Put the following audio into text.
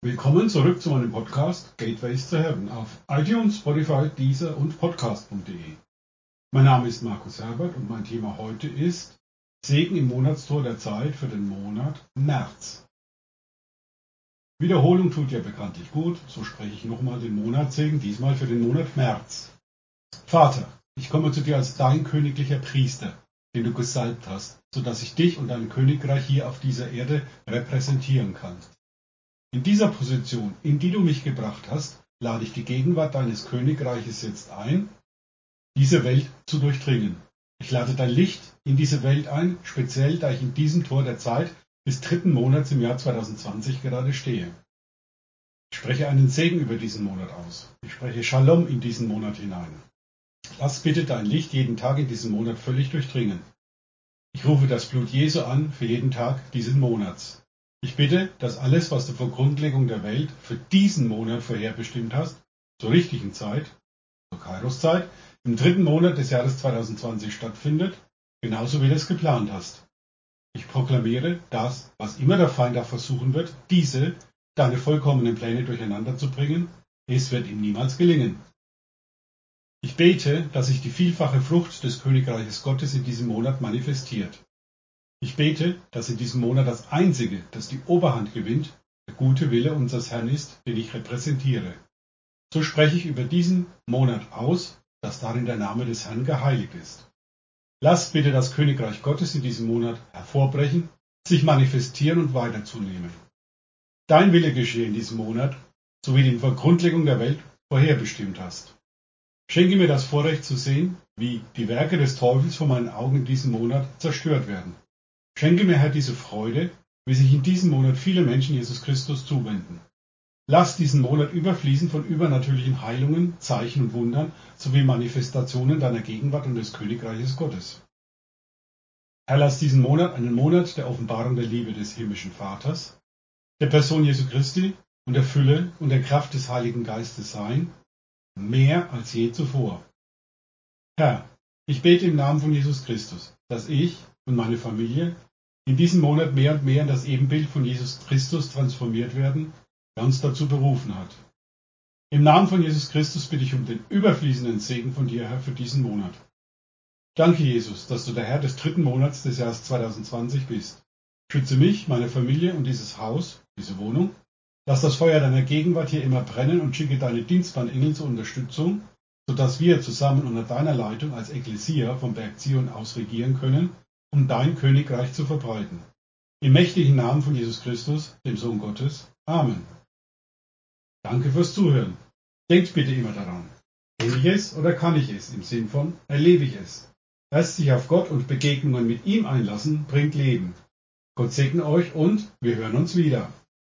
Willkommen zurück zu meinem Podcast Gateways to Heaven auf iTunes, Spotify, Deezer und Podcast.de. Mein Name ist Markus Herbert und mein Thema heute ist Segen im Monatstor der Zeit für den Monat März. Wiederholung tut ja bekanntlich gut, so spreche ich nochmal den Monatssegen, diesmal für den Monat März. Vater, ich komme zu dir als dein königlicher Priester, den du gesalbt hast, so dass ich dich und dein Königreich hier auf dieser Erde repräsentieren kann. In dieser Position, in die du mich gebracht hast, lade ich die Gegenwart deines Königreiches jetzt ein, diese Welt zu durchdringen. Ich lade dein Licht in diese Welt ein, speziell da ich in diesem Tor der Zeit des dritten Monats im Jahr 2020 gerade stehe. Ich spreche einen Segen über diesen Monat aus. Ich spreche Shalom in diesen Monat hinein. Lass bitte dein Licht jeden Tag in diesem Monat völlig durchdringen. Ich rufe das Blut Jesu an für jeden Tag dieses Monats. Ich bitte, dass alles, was du vor Grundlegung der Welt für diesen Monat vorherbestimmt hast, zur richtigen Zeit, zur Kairos-Zeit, im dritten Monat des Jahres 2020 stattfindet, genauso wie du es geplant hast. Ich proklamiere, dass, was immer der Feind auch versuchen wird, diese, deine vollkommenen Pläne durcheinander zu bringen, es wird ihm niemals gelingen. Ich bete, dass sich die vielfache Frucht des Königreiches Gottes in diesem Monat manifestiert. Ich bete, dass in diesem Monat das Einzige, das die Oberhand gewinnt, der gute Wille unseres Herrn ist, den ich repräsentiere. So spreche ich über diesen Monat aus, dass darin der Name des Herrn geheiligt ist. Lass bitte das Königreich Gottes in diesem Monat hervorbrechen, sich manifestieren und weiterzunehmen. Dein Wille geschehe in diesem Monat, so wie du ihn vor Grundlegung der Welt vorherbestimmt hast. Schenke mir das Vorrecht zu sehen, wie die Werke des Teufels vor meinen Augen in diesem Monat zerstört werden. Schenke mir, Herr, diese Freude, wie sich in diesem Monat viele Menschen Jesus Christus zuwenden. Lass diesen Monat überfließen von übernatürlichen Heilungen, Zeichen und Wundern sowie Manifestationen deiner Gegenwart und des Königreiches Gottes. Herr, lass diesen Monat einen Monat der Offenbarung der Liebe des himmlischen Vaters, der Person Jesu Christi und der Fülle und der Kraft des Heiligen Geistes sein, mehr als je zuvor. Herr, ich bete im Namen von Jesus Christus, dass ich und meine Familie in diesem Monat mehr und mehr in das Ebenbild von Jesus Christus transformiert werden, der uns dazu berufen hat. Im Namen von Jesus Christus bitte ich um den überfließenden Segen von dir, Herr, für diesen Monat. Danke, Jesus, dass du der Herr des dritten Monats des Jahres 2020 bist. Schütze mich, meine Familie und dieses Haus, diese Wohnung. Lass das Feuer deiner Gegenwart hier immer brennen und schicke deine dienstbaren Engel zur Unterstützung, sodass wir zusammen unter deiner Leitung als Ekklesia vom Berg Zion aus regieren können um dein Königreich zu verbreiten. Im mächtigen Namen von Jesus Christus, dem Sohn Gottes. Amen. Danke fürs Zuhören. Denkt bitte immer daran. Kenne ich es oder kann ich es? Im Sinn von erlebe ich es. Erst sich auf Gott und Begegnungen mit ihm einlassen, bringt Leben. Gott segne euch und wir hören uns wieder.